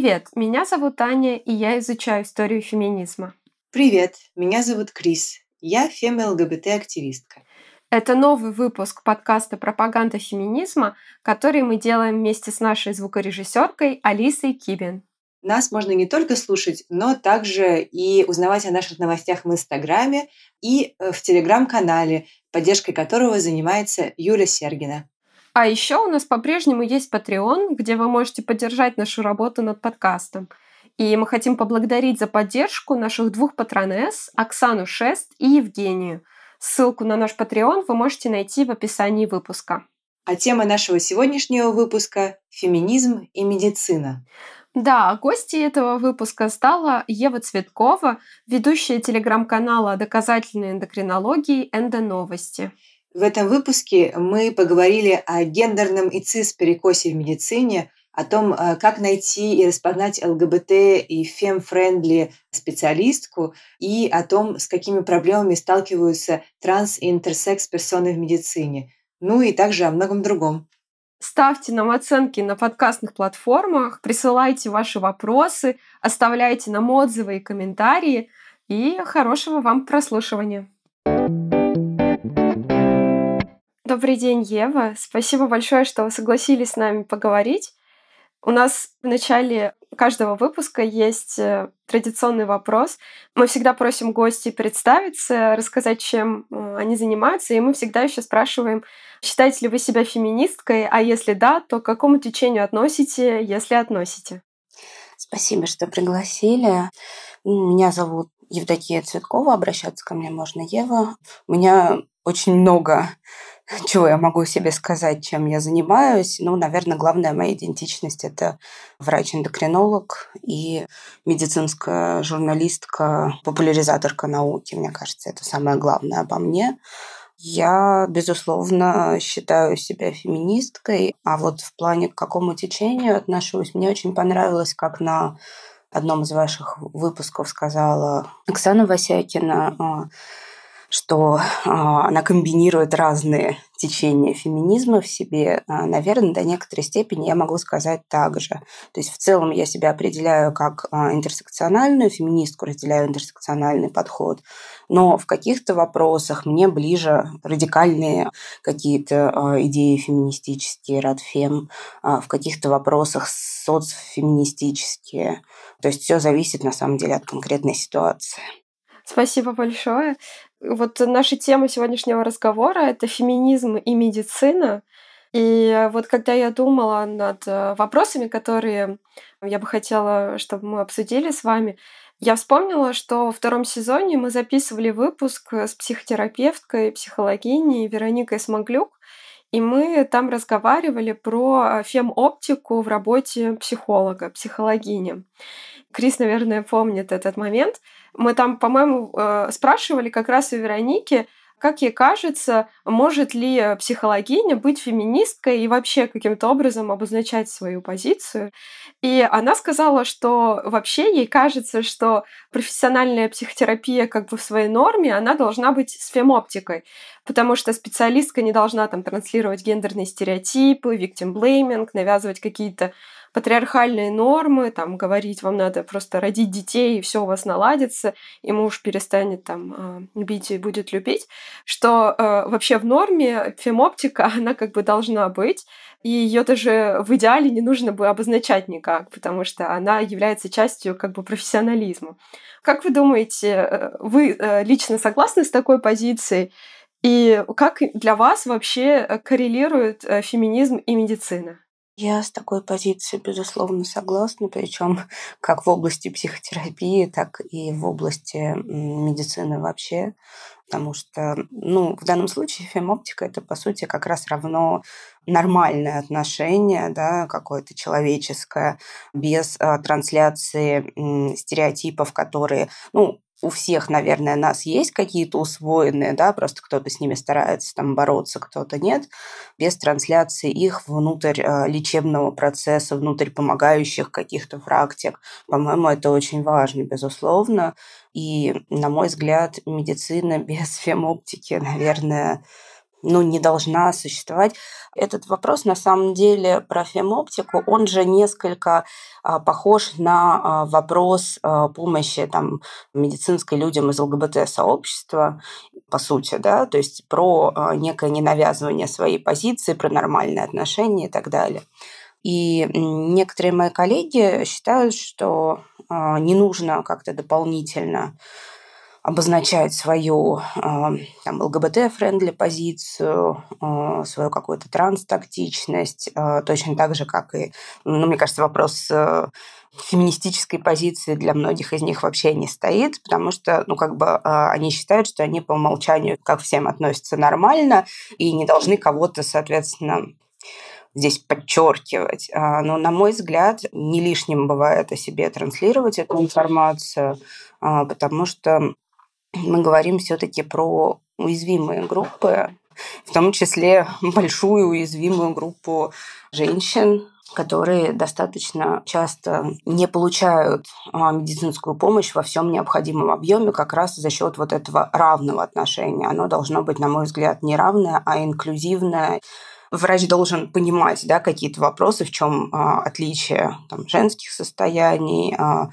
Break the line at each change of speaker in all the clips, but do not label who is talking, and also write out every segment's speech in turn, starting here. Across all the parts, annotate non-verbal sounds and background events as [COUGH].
Привет, меня зовут Аня, и я изучаю историю феминизма.
Привет, меня зовут Крис. Я фем-ЛГБТ-активистка.
Это новый выпуск подкаста «Пропаганда феминизма», который мы делаем вместе с нашей звукорежиссеркой Алисой Кибин.
Нас можно не только слушать, но также и узнавать о наших новостях в Инстаграме и э, в Телеграм-канале, поддержкой которого занимается Юля Сергина.
А еще у нас по-прежнему есть Patreon, где вы можете поддержать нашу работу над подкастом. И мы хотим поблагодарить за поддержку наших двух патронесс, Оксану Шест и Евгению. Ссылку на наш Patreon вы можете найти в описании выпуска.
А тема нашего сегодняшнего выпуска – феминизм и медицина.
Да, гостьей этого выпуска стала Ева Цветкова, ведущая телеграм-канала доказательной эндокринологии «Эндоновости».
В этом выпуске мы поговорили о гендерном и цис-перекосе в медицине, о том, э, как найти и распознать ЛГБТ и фем-френдли специалистку, и о том, с какими проблемами сталкиваются транс- и интерсекс-персоны в медицине. Ну и также о многом другом.
Ставьте нам оценки на подкастных платформах, присылайте ваши вопросы, оставляйте нам отзывы и комментарии. И хорошего вам прослушивания. Добрый день, Ева. Спасибо большое, что вы согласились с нами поговорить. У нас в начале каждого выпуска есть э, традиционный вопрос. Мы всегда просим гостей представиться, рассказать, чем э, они занимаются, и мы всегда еще спрашиваем, считаете ли вы себя феминисткой, а если да, то к какому течению относите, если относите?
Спасибо, что пригласили. Меня зовут Евдокия Цветкова, обращаться ко мне можно Ева. У меня очень много чего я могу себе сказать, чем я занимаюсь? Ну, наверное, главная моя идентичность – это врач-эндокринолог и медицинская журналистка, популяризаторка науки. Мне кажется, это самое главное обо мне. Я, безусловно, считаю себя феминисткой, а вот в плане к какому течению отношусь, мне очень понравилось, как на одном из ваших выпусков сказала Оксана Васякина, а, что а, она комбинирует разные течения феминизма в себе, а, наверное, до некоторой степени я могу сказать так же. То есть в целом я себя определяю как а, интерсекциональную феминистку, разделяю интерсекциональный подход, но в каких-то вопросах мне ближе радикальные какие-то идеи феминистические, радфем, в каких-то вопросах соцфеминистические. То есть все зависит на самом деле от конкретной ситуации.
Спасибо большое. Вот наша тема сегодняшнего разговора — это феминизм и медицина. И вот когда я думала над э, вопросами, которые я бы хотела, чтобы мы обсудили с вами, я вспомнила, что во втором сезоне мы записывали выпуск с психотерапевткой, психологиней Вероникой Смоглюк, и мы там разговаривали про фем-оптику в работе психолога, психологини. Крис, наверное, помнит этот момент. Мы там, по-моему, э, спрашивали как раз у Вероники, как ей кажется, может ли психологиня быть феминисткой и вообще каким-то образом обозначать свою позицию? И она сказала, что вообще ей кажется, что профессиональная психотерапия как бы в своей норме, она должна быть с фемоптикой, потому что специалистка не должна там транслировать гендерные стереотипы, victim blaming, навязывать какие-то патриархальные нормы, там, говорить, вам надо просто родить детей, и все у вас наладится, и муж перестанет там а, бить и будет любить, что э, вообще в норме фемоптика, [LAUGHS] она как бы должна быть, и ее даже в идеале не нужно бы обозначать никак, потому что она является частью как бы профессионализма. Как вы думаете, э, вы э, лично согласны с такой позицией? И как для вас вообще коррелирует феминизм и медицина?
Я с такой позицией, безусловно, согласна, причем как в области психотерапии, так и в области медицины вообще, потому что, ну, в данном случае фемоптика это, по сути, как раз равно нормальное отношение, да, какое-то человеческое, без а, трансляции м, стереотипов, которые, ну, у всех, наверное, нас есть какие-то усвоенные, да, просто кто-то с ними старается там бороться, кто-то нет, без трансляции их внутрь э, лечебного процесса, внутрь помогающих каких-то практик. По-моему, это очень важно, безусловно. И, на мой взгляд, медицина [LAUGHS] без фемоптики, наверное, ну, не должна существовать. Этот вопрос, на самом деле, про фемоптику, он же несколько а, похож на а, вопрос а, помощи там, медицинской людям из ЛГБТ-сообщества, по сути, да, то есть про а, некое ненавязывание своей позиции, про нормальные отношения и так далее. И некоторые мои коллеги считают, что не нужно как-то дополнительно обозначать свою э, там, ЛГБТ- friendly позицию, э, свою какую-то транс-тактичность, э, точно так же, как и, ну, мне кажется, вопрос феминистической позиции для многих из них вообще не стоит, потому что, ну, как бы они считают, что они по умолчанию ко всем относятся нормально и не должны кого-то, соответственно, здесь подчеркивать. Но, на мой взгляд, не лишним бывает о себе транслировать эту информацию, потому что мы говорим все-таки про уязвимые группы, в том числе большую уязвимую группу женщин, которые достаточно часто не получают а, медицинскую помощь во всем необходимом объеме как раз за счет вот этого равного отношения. Оно должно быть, на мой взгляд, не равное, а инклюзивное. Врач должен понимать да, какие-то вопросы, в чем а, отличие там, женских состояний, а,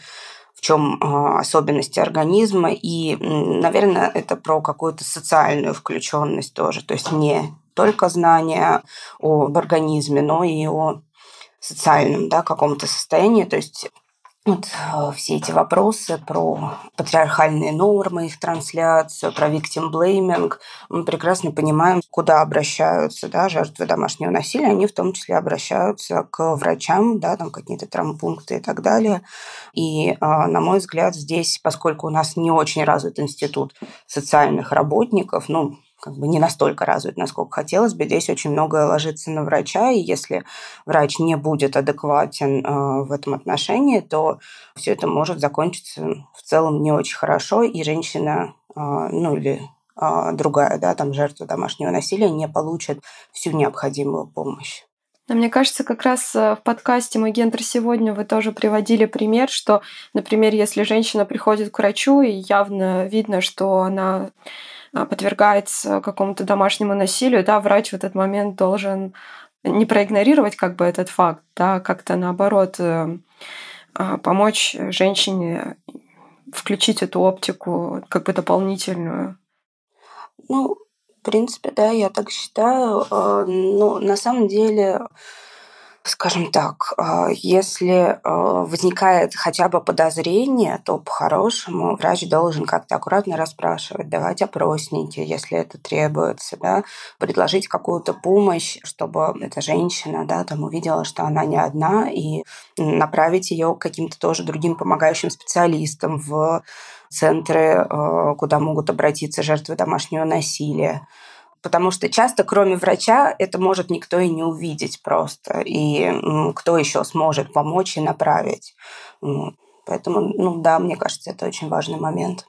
в чем а, особенности организма. И, наверное, это про какую-то социальную включенность тоже. То есть не только знание об организме, но и о социальном да, каком-то состоянии. То есть вот э, все эти вопросы про патриархальные нормы, их трансляцию, про victim blaming, мы прекрасно понимаем, куда обращаются да, жертвы домашнего насилия. Они в том числе обращаются к врачам, да, там какие-то травмпункты и так далее. И, э, на мой взгляд, здесь, поскольку у нас не очень развит институт социальных работников, ну, как бы не настолько развит, насколько хотелось бы. Здесь очень многое ложится на врача, и если врач не будет адекватен э, в этом отношении, то все это может закончиться в целом не очень хорошо, и женщина, э, ну или э, другая, да, там жертва домашнего насилия не получит всю необходимую помощь.
Но мне кажется, как раз в подкасте «Мой гендер сегодня» вы тоже приводили пример, что, например, если женщина приходит к врачу, и явно видно, что она подвергается какому-то домашнему насилию, да, врач в этот момент должен не проигнорировать как бы этот факт, да, как-то наоборот э, а, помочь женщине включить эту оптику как бы дополнительную.
Ну, в принципе, да, я так считаю. А, но на самом деле скажем так, а, если а, возникает хотя бы подозрение, то по-хорошему врач должен как-то аккуратно расспрашивать, давать опросники, если это требуется, да, предложить какую-то помощь, чтобы эта женщина да, там увидела, что она не одна, и направить ее к каким-то тоже другим помогающим специалистам в центры, а, куда могут обратиться жертвы домашнего насилия потому что часто, кроме врача, это может никто и не увидеть просто. И кто еще сможет помочь и направить. Поэтому, ну да, мне кажется, это очень важный момент.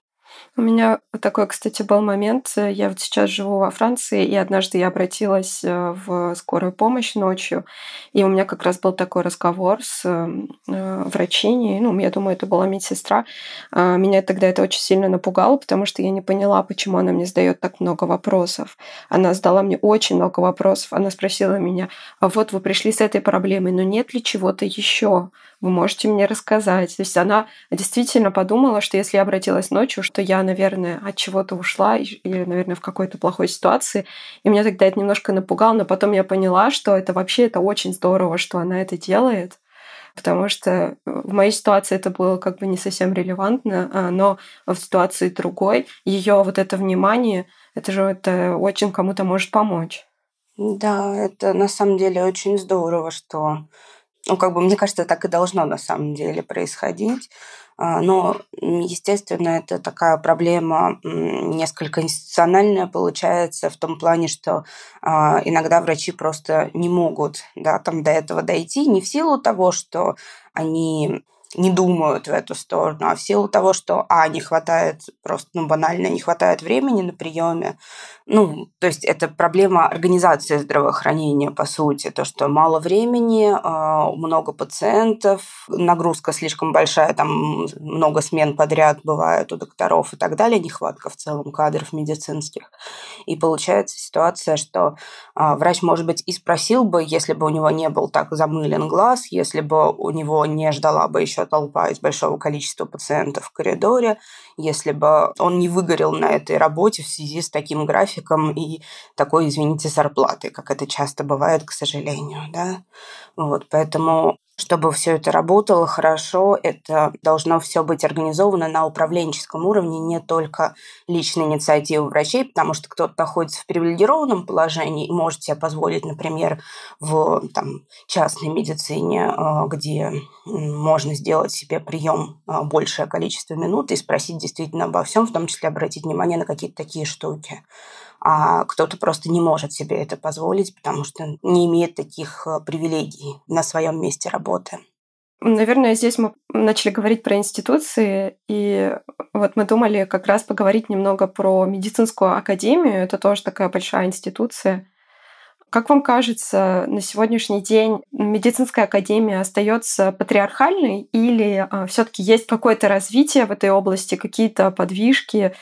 У меня такой, кстати, был момент. Я вот сейчас живу во Франции, и однажды я обратилась э, в скорую помощь ночью, и у меня как раз был такой разговор с э, врачиней. Ну, я думаю, это была медсестра. А, меня тогда это очень сильно напугало, потому что я не поняла, почему она мне задает так много вопросов. Она задала мне очень много вопросов. Она спросила меня, а вот вы пришли с этой проблемой, но нет ли чего-то еще? Вы можете мне рассказать? То есть она действительно подумала, что если я обратилась ночью, что я, наверное, от чего-то ушла или, наверное, в какой-то плохой ситуации. И меня тогда это немножко напугало, но потом я поняла, что это вообще это очень здорово, что она это делает потому что в моей ситуации это было как бы не совсем релевантно, а, но в ситуации другой ее вот это внимание, это же это очень кому-то может помочь.
Да, это на самом деле очень здорово, что, ну, как бы, мне кажется, так и должно на самом деле происходить, а, но, естественно, это такая проблема несколько институциональная получается в том плане, что а, иногда врачи просто не могут да, там до этого дойти, не в силу того, что они не думают в эту сторону, а в силу того, что, а, не хватает, просто, ну, банально, не хватает времени на приеме, ну, то есть это проблема организации здравоохранения, по сути, то, что мало времени, а, много пациентов, нагрузка слишком большая, там много смен подряд бывает у докторов и так далее, нехватка в целом кадров медицинских. И получается ситуация, что а, врач, может быть, и спросил бы, если бы у него не был так замылен глаз, если бы у него не ждала бы еще толпа из большого количества пациентов в коридоре, если бы он не выгорел на этой работе в связи с таким графиком и такой, извините, зарплатой, как это часто бывает, к сожалению. Да? Вот, поэтому чтобы все это работало хорошо, это должно все быть организовано на управленческом уровне, не только личной инициативы врачей, потому что кто-то находится в привилегированном положении и может себе позволить, например, в там, частной медицине, э, где можно сделать себе прием э, большее количество минут и спросить действительно обо всем, в том числе обратить внимание на какие-то такие штуки а кто-то просто не может себе это позволить, потому что не имеет таких э, привилегий на своем месте работы.
Наверное, здесь мы начали говорить про институции, и вот мы думали как раз поговорить немного про медицинскую академию. Это тоже такая большая институция. Как вам кажется, на сегодняшний день медицинская академия остается патриархальной или а, все-таки есть какое-то развитие в этой области, какие-то подвижки?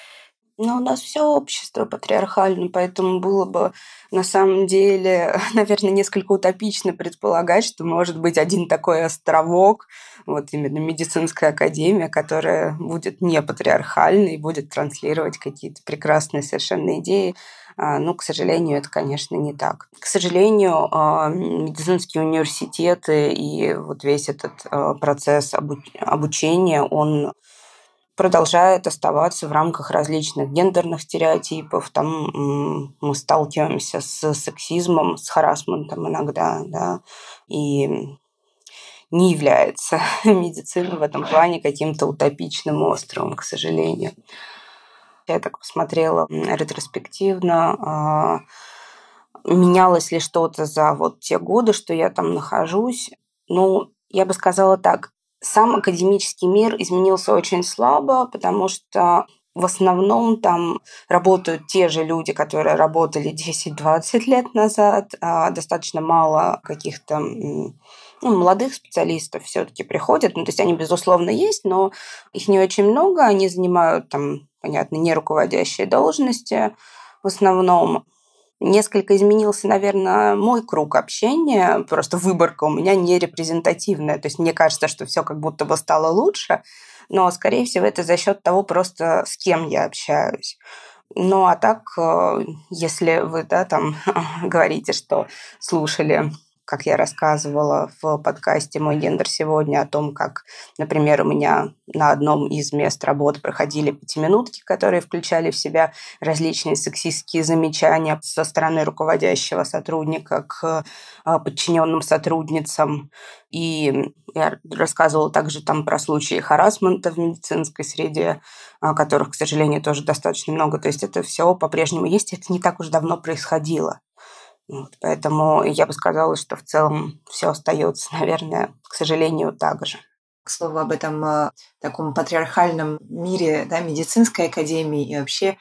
Но у нас все общество патриархально, поэтому было бы на самом деле, [LAUGHS] наверное, несколько утопично предполагать, что может быть один такой островок, вот именно медицинская академия, которая будет не патриархальной и будет транслировать какие-то прекрасные совершенно идеи. А, ну, к сожалению, это, конечно, не так. К сожалению, а, медицинские университеты и вот весь этот а, процесс обучения, он продолжает оставаться в рамках различных гендерных стереотипов. Там мы сталкиваемся с сексизмом, с харасментом иногда, да, и не является [LAUGHS] медицина в этом плане каким-то утопичным островом, к сожалению. Я так посмотрела ретроспективно, а, менялось ли что-то за вот те годы, что я там нахожусь. Ну, я бы сказала так, сам академический мир изменился очень слабо, потому что в основном там работают те же люди, которые работали 10-20 лет назад. А достаточно мало каких-то ну, молодых специалистов все-таки приходят. Ну, то есть они, безусловно, есть, но их не очень много. Они занимают там, понятно, не руководящие должности в основном. Несколько изменился, наверное, мой круг общения, просто выборка у меня не репрезентативная. То есть мне кажется, что все как будто бы стало лучше, но, скорее всего, это за счет того просто, с кем я общаюсь. Ну, а так, э, если вы, да, там [LAUGHS] говорите, что слушали как я рассказывала в подкасте «Мой гендер сегодня» о том, как, например, у меня на одном из мест работы проходили пятиминутки, которые включали в себя различные сексистские замечания со стороны руководящего сотрудника к а, подчиненным сотрудницам. И я рассказывала также там про случаи харасмента в медицинской среде, а, которых, к сожалению, тоже достаточно много. То есть это все по-прежнему есть, это не так уж давно происходило. Вот, поэтому я бы сказала, что в целом все остается, [LAUGHS] наверное, к сожалению, так же.
К слову об этом э, таком патриархальном мире да, медицинской академии и вообще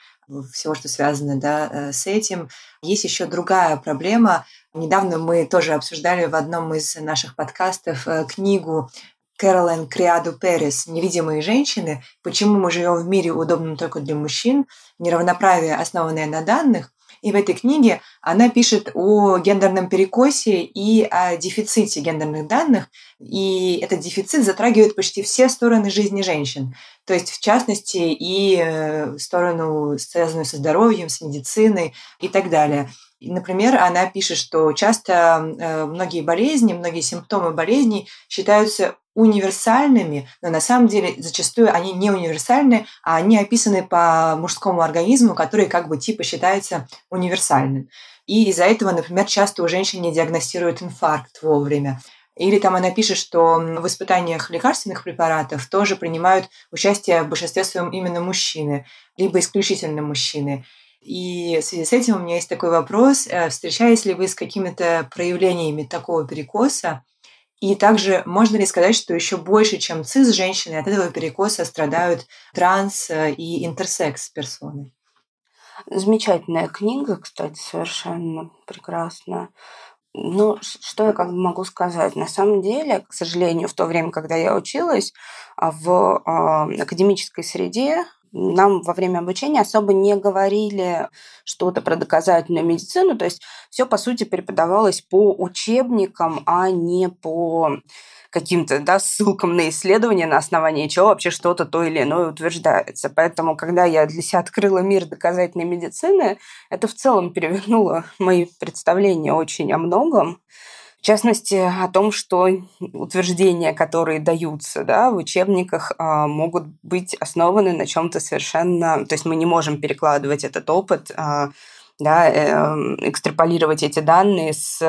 всего, что связано да, э, с этим. Есть еще другая проблема. Недавно мы тоже обсуждали в одном из наших подкастов э, книгу Кэролайн Криаду Перес «Невидимые женщины. Почему мы живем в мире, удобном только для мужчин. Неравноправие, основанное на данных». И в этой книге она пишет о гендерном перекосе и о дефиците гендерных данных. И этот дефицит затрагивает почти все стороны жизни женщин. То есть, в частности, и э, сторону, связанную со здоровьем, с медициной и так далее. Например, она пишет, что часто э, многие болезни, многие симптомы болезней считаются универсальными, но на самом деле зачастую они не универсальны, а они описаны по мужскому организму, который как бы типа считается универсальным. И из-за этого, например, часто у женщин не диагностируют инфаркт вовремя. Или там она пишет, что в испытаниях лекарственных препаратов тоже принимают участие в большинстве своем именно мужчины, либо исключительно мужчины. И в связи с этим у меня есть такой вопрос. Э, встречались ли вы с какими-то проявлениями такого перекоса? И также можно ли сказать, что еще больше, чем цис женщины, от этого перекоса страдают транс и интерсекс персоны?
Замечательная книга, кстати, совершенно прекрасная. Ну, что я как бы могу сказать? На самом деле, к сожалению, в то время, когда я училась, а, в э, академической среде нам во время обучения особо не говорили что-то про доказательную медицину, то есть все, по сути, преподавалось по учебникам, а не по каким-то да, ссылкам на исследования, на основании чего вообще что-то то или иное утверждается. Поэтому, когда я для себя открыла мир доказательной медицины, это в целом перевернуло мои представления очень о многом. В частности, о том, что утверждения, которые даются да, в учебниках, а, могут быть основаны на чем-то совершенно... То есть мы не можем перекладывать этот опыт а, да, эм, экстраполировать эти данные с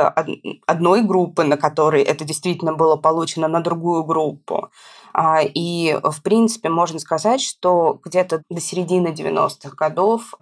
одной группы, на которой это действительно было получено, на другую группу. А, и, в принципе, можно сказать, что где-то до середины 90-х годов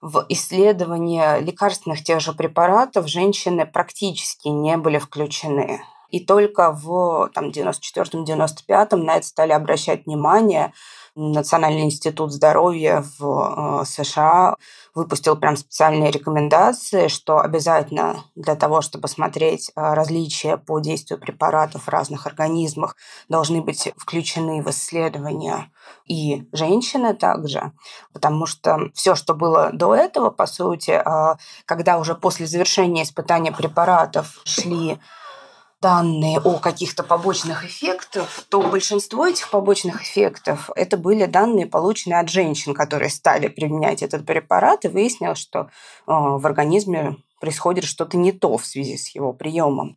в исследования лекарственных тех же препаратов женщины практически не были включены. И только в там, 94-95 на это стали обращать внимание. Национальный институт здоровья в э, США выпустил прям специальные рекомендации, что обязательно для того, чтобы смотреть э, различия по действию препаратов в разных организмах, должны быть включены в исследования и женщины также, потому что все, что было до этого, по сути, э, когда уже после завершения испытания препаратов шли данные о каких-то побочных эффектах, то большинство этих побочных эффектов это были данные, полученные от женщин, которые стали применять этот препарат, и выяснилось, что э, в организме происходит что-то не то в связи с его приемом.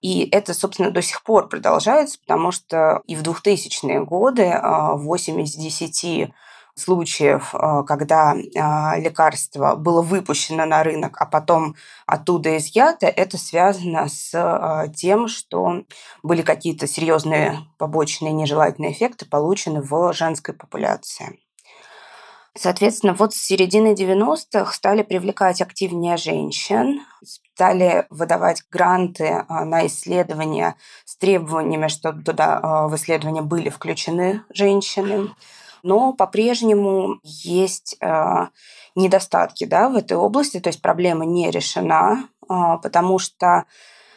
И это, собственно, до сих пор продолжается, потому что и в 2000-е годы 8 э, из 10 случаев, э, когда э, лекарство было выпущено на рынок, а потом оттуда изъято, это связано с э, тем, что были какие-то серьезные побочные нежелательные эффекты получены в женской популяции. Соответственно, вот с середины 90-х стали привлекать активнее женщин, стали выдавать гранты на исследования с требованиями, чтобы туда в исследования были включены женщины но по-прежнему есть э, недостатки да, в этой области, то есть проблема не решена, э, потому что э,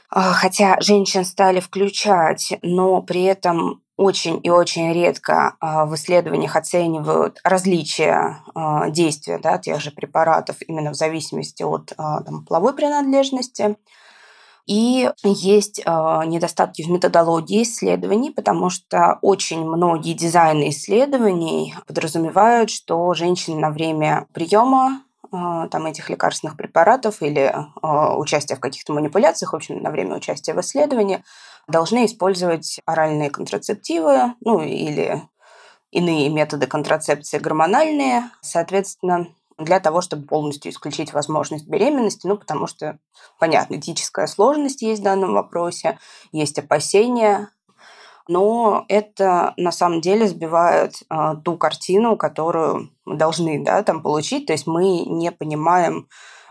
хотя женщин стали включать, но при этом очень и очень редко в исследованиях оценивают различия действия да, тех же препаратов именно в зависимости от там, половой принадлежности. И есть э, недостатки в методологии исследований, потому что очень многие дизайны исследований подразумевают, что женщины на время приема э, там, этих лекарственных препаратов или э, участия в каких-то манипуляциях, в общем, на время участия в исследовании, должны использовать оральные контрацептивы, ну или иные методы контрацепции гормональные. Соответственно, для того, чтобы полностью исключить возможность беременности, ну, потому что, понятно, этическая сложность есть в данном вопросе, есть опасения, но это на самом деле сбивает э, ту картину, которую мы должны да, там получить. То есть мы не понимаем,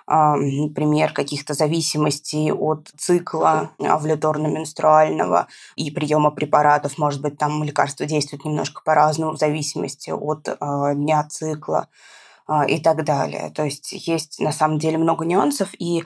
э, например, каких-то зависимостей от цикла овуляторно-менструального и приема препаратов. Может быть, там лекарства действуют немножко по-разному в зависимости от э, дня цикла. А, и так далее. То есть есть на самом деле много нюансов, и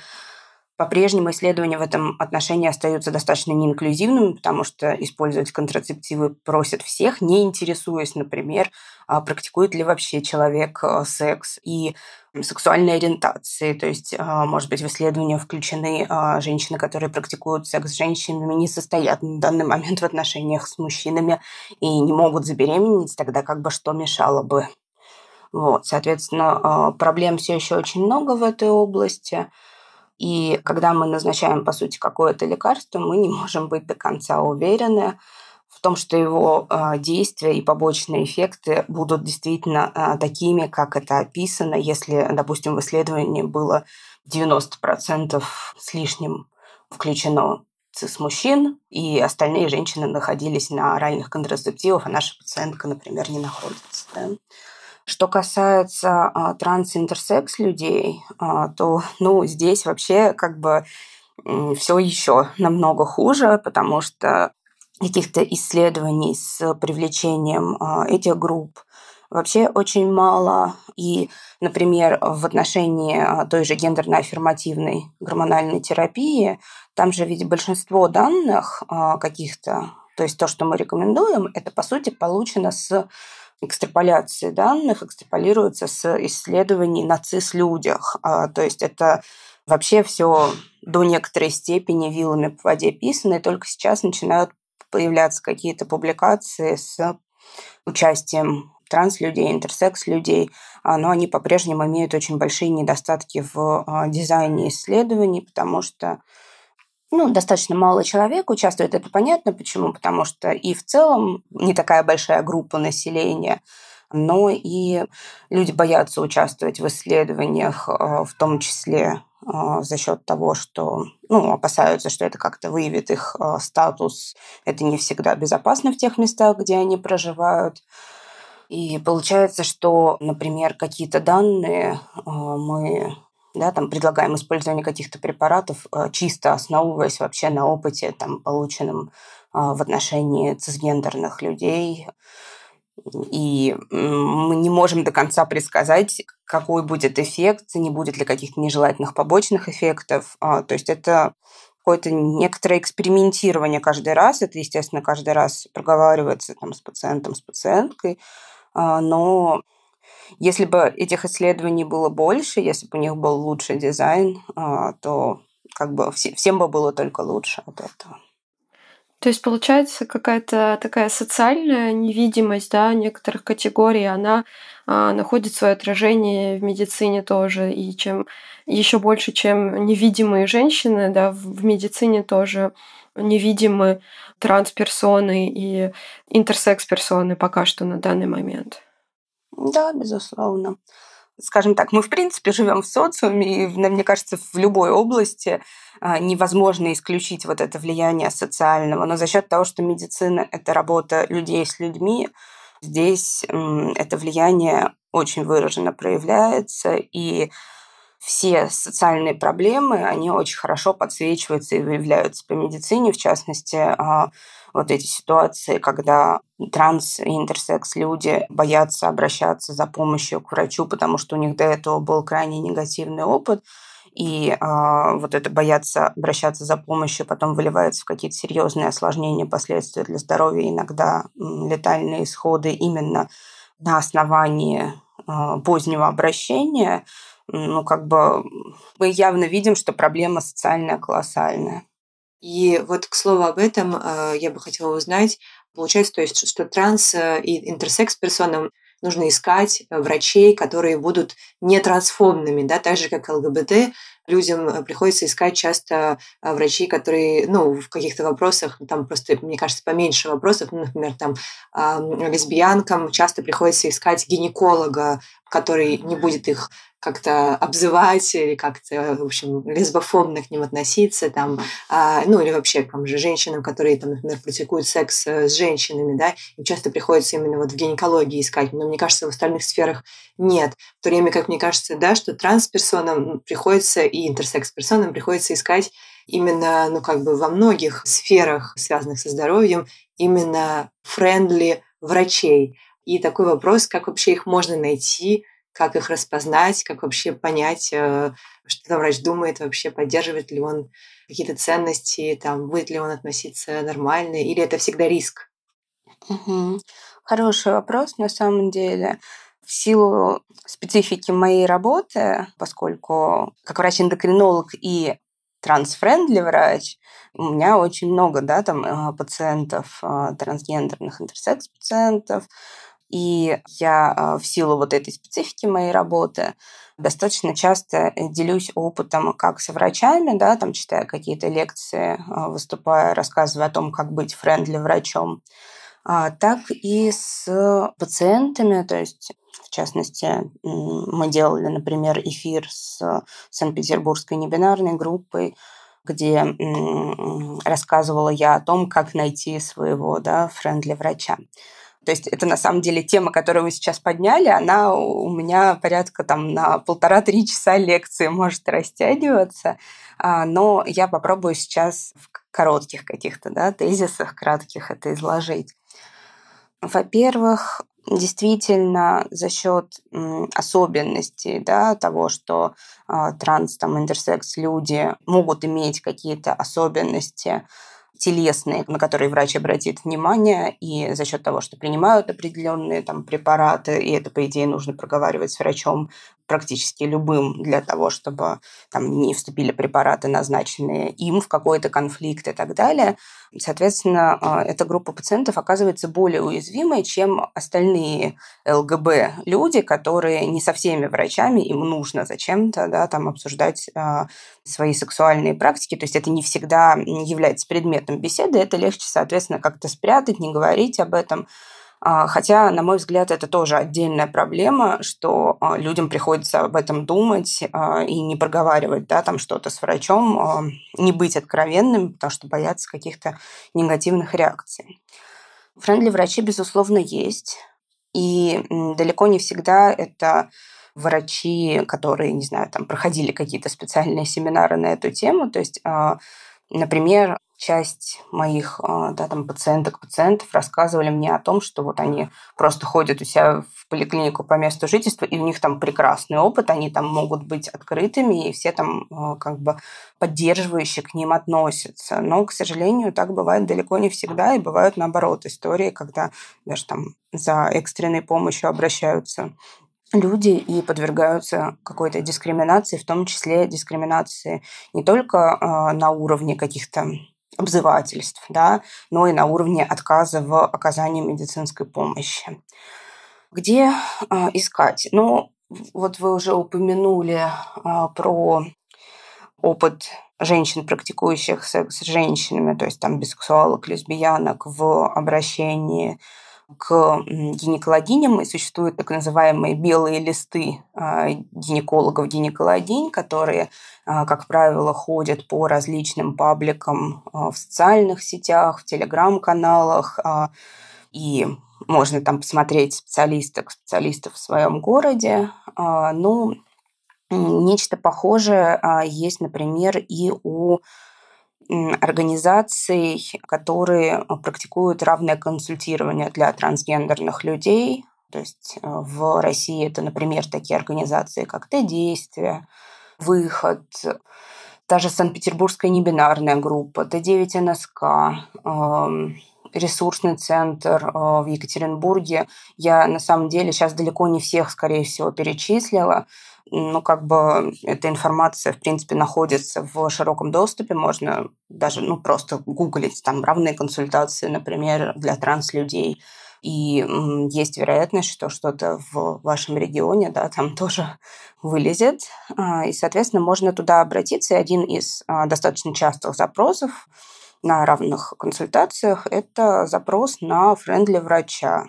по-прежнему исследования в этом отношении остаются достаточно неинклюзивными, потому что использовать контрацептивы просят всех, не интересуясь, например, а, практикует ли вообще человек а, секс и сексуальной ориентации. То есть, может быть, в исследования включены женщины, которые практикуют секс с женщинами, не состоят на данный момент в отношениях с мужчинами и не могут забеременеть, тогда как бы что мешало бы вот, соответственно, а, проблем все еще очень много в этой области. И когда мы назначаем, по сути, какое-то лекарство, мы не [LAUGHS] можем быть до конца уверены в том, что его а, действия и побочные эффекты будут действительно а, такими, как это описано, если, допустим, в исследовании было 90% с лишним включено цис-мужчин, и остальные женщины находились на оральных контрацептивах, а наша пациентка, например, не находится. Да? Что касается а, транс-интерсекс людей, а, то ну, здесь вообще как бы все еще намного хуже, потому что каких-то исследований с привлечением а, этих групп вообще очень мало. И, например, в отношении а, той же гендерно-аффирмативной гормональной терапии, там же ведь большинство данных а, каких-то, то есть то, что мы рекомендуем, это, по сути, получено с экстраполяции данных, экстраполируется с исследований на цис-людях. То есть это вообще все до некоторой степени вилами по воде писано, и только сейчас начинают появляться какие-то публикации с участием транс-людей, интерсекс-людей, а, но они по-прежнему имеют очень большие недостатки в а, дизайне исследований, потому что ну, достаточно мало человек участвует. Это понятно почему. Потому что и в целом не такая большая группа населения, но и люди боятся участвовать в исследованиях, а, в том числе а, за счет того, что ну, опасаются, что это как-то выявит их а, статус. Это не всегда безопасно в тех местах, где они проживают. И получается, что, например, какие-то данные мы да, там предлагаем использование каких-то препаратов, чисто основываясь вообще на опыте, там, полученном в отношении цисгендерных людей, и мы не можем до конца предсказать, какой будет эффект, не будет ли каких-то нежелательных побочных эффектов. А, то есть это какое-то некоторое экспериментирование каждый раз. Это, естественно, каждый раз проговаривается там, с пациентом, с пациенткой. А, но если бы этих исследований было больше, если бы у них был лучший дизайн, а, то как бы всем бы было только лучше от этого.
То есть получается какая-то такая социальная невидимость да, некоторых категорий, она а, находит свое отражение в медицине тоже. И чем еще больше, чем невидимые женщины, да, в, в медицине тоже невидимы трансперсоны и интерсекс-персоны пока что на данный момент.
Да, безусловно. Скажем так, мы в принципе живем в социуме, и мне кажется, в любой области а, невозможно исключить вот это влияние социального, но за счет того, что медицина – это работа людей с людьми, здесь это влияние очень выраженно проявляется, и все социальные проблемы, они очень хорошо подсвечиваются и выявляются по медицине, в частности, а, вот эти ситуации, когда транс и интерсекс люди боятся обращаться за помощью к врачу, потому что у них до этого был крайне негативный опыт, и э, вот это бояться обращаться за помощью потом выливается в какие-то серьезные осложнения, последствия для здоровья, иногда летальные исходы именно на основании э, позднего обращения, ну, как бы мы явно видим, что проблема социальная колоссальная.
И вот, к слову об этом, э, я бы хотела узнать, получается, то есть, что транс э, и интерсекс-персонам нужно искать э, врачей, которые будут не трансфобными, да, так же, как ЛГБТ, людям приходится искать часто врачей, которые, ну, в каких-то вопросах, там просто, мне кажется, поменьше вопросов, ну, например, там, лесбиянкам часто приходится искать гинеколога, который не будет их как-то обзывать или как-то, в общем, лесбофобно к ним относиться, там, а, ну, или вообще, там же, женщинам, которые, там, например, практикуют секс э, с женщинами, да, им часто приходится именно вот в гинекологии искать, но мне кажется, в остальных сферах нет. В то время как мне кажется, да, что трансперсонам приходится и интерсекс-персонам приходится искать именно, ну, как бы во многих сферах, связанных со здоровьем, именно френдли врачей. И такой вопрос, как вообще их можно найти, как их распознать, как вообще понять, э, что там врач думает, вообще поддерживает ли он какие-то ценности, там, будет ли он относиться нормально, или это всегда риск?
Угу. Хороший вопрос, на самом деле. В силу специфики моей работы, поскольку как врач-эндокринолог и транс- friendly врач, у меня очень много да, там, э, пациентов, э, трансгендерных интерсекс-пациентов, и я а, в силу вот этой специфики моей работы достаточно часто э, делюсь опытом как с врачами, да, там читая какие-то лекции, а, выступая, рассказывая о том, как быть friendly врачом, а, так и с пациентами, то есть в частности, мы делали, например, эфир с Санкт-Петербургской небинарной группой, где рассказывала я о том, как найти своего да, френдли врача. То есть это на самом деле тема, которую вы сейчас подняли, она у меня порядка там на полтора-три часа лекции может растягиваться, а, но я попробую сейчас в коротких каких-то да, тезисах, кратких это изложить. Во-первых, действительно за счет особенностей да, того, что э, транс, там, интерсекс люди могут иметь какие-то особенности, телесные, на которые врач обратит внимание, и за счет того, что принимают определенные там, препараты, и это, по идее, нужно проговаривать с врачом практически любым для того, чтобы там не вступили препараты, назначенные им в какой-то конфликт и так далее. Соответственно, а, эта группа пациентов оказывается более уязвимой, чем остальные ЛГБ люди, которые не со всеми врачами, им нужно зачем-то да, там обсуждать а, свои сексуальные практики. То есть это не всегда является предметом беседы, это легче, соответственно, как-то спрятать, не говорить об этом. А, хотя, на мой взгляд, это тоже отдельная проблема, что а, людям приходится об этом думать а, и не проговаривать да, там что-то с врачом, не быть откровенным, потому что боятся каких-то негативных реакций. Френдли врачи, безусловно, есть. И далеко не всегда это врачи, которые, не знаю, там проходили какие-то специальные семинары на эту тему. То есть, например, часть моих а, да, там, пациенток, пациентов рассказывали мне о том, что вот они просто ходят у себя в поликлинику по месту жительства, и у них там прекрасный опыт, они там могут быть открытыми, и все там а, как бы поддерживающие к ним относятся. Но, к сожалению, так бывает далеко не всегда, и бывают наоборот истории, когда даже там за экстренной помощью обращаются люди и подвергаются какой-то дискриминации, в том числе дискриминации не только э, на уровне каких-то обзывательств, да, но и на уровне отказа в оказании медицинской помощи. Где э, искать? Ну, вот вы уже упомянули э, про опыт женщин, практикующих секс с женщинами, то есть там бисексуалок, лесбиянок в обращении к гинекологиням, и существуют так называемые белые листы а, гинекологов-гинекологинь, которые, а, как правило, ходят по различным пабликам а, в социальных сетях, в телеграм-каналах, и можно там посмотреть специалисток, специалистов в своем городе. Ну, нечто похожее есть, например, и у организаций, которые практикуют равное консультирование для трансгендерных людей. То есть э, в России это, например, такие организации, как Т-действие, Выход, даже Санкт-Петербургская небинарная группа, Т9 НСК, эм, ресурсный центр э, в Екатеринбурге. Я на самом деле сейчас далеко не всех, скорее всего, перечислила, ну, как бы эта информация, в принципе, находится в широком доступе. Можно даже, ну, просто гуглить там равные консультации, например, для транслюдей. И есть вероятность, что что-то в вашем регионе, да, там тоже [LAUGHS] вылезет. А, и, соответственно, можно туда обратиться. И один из а, достаточно частых запросов на равных консультациях – это запрос на френдли врача.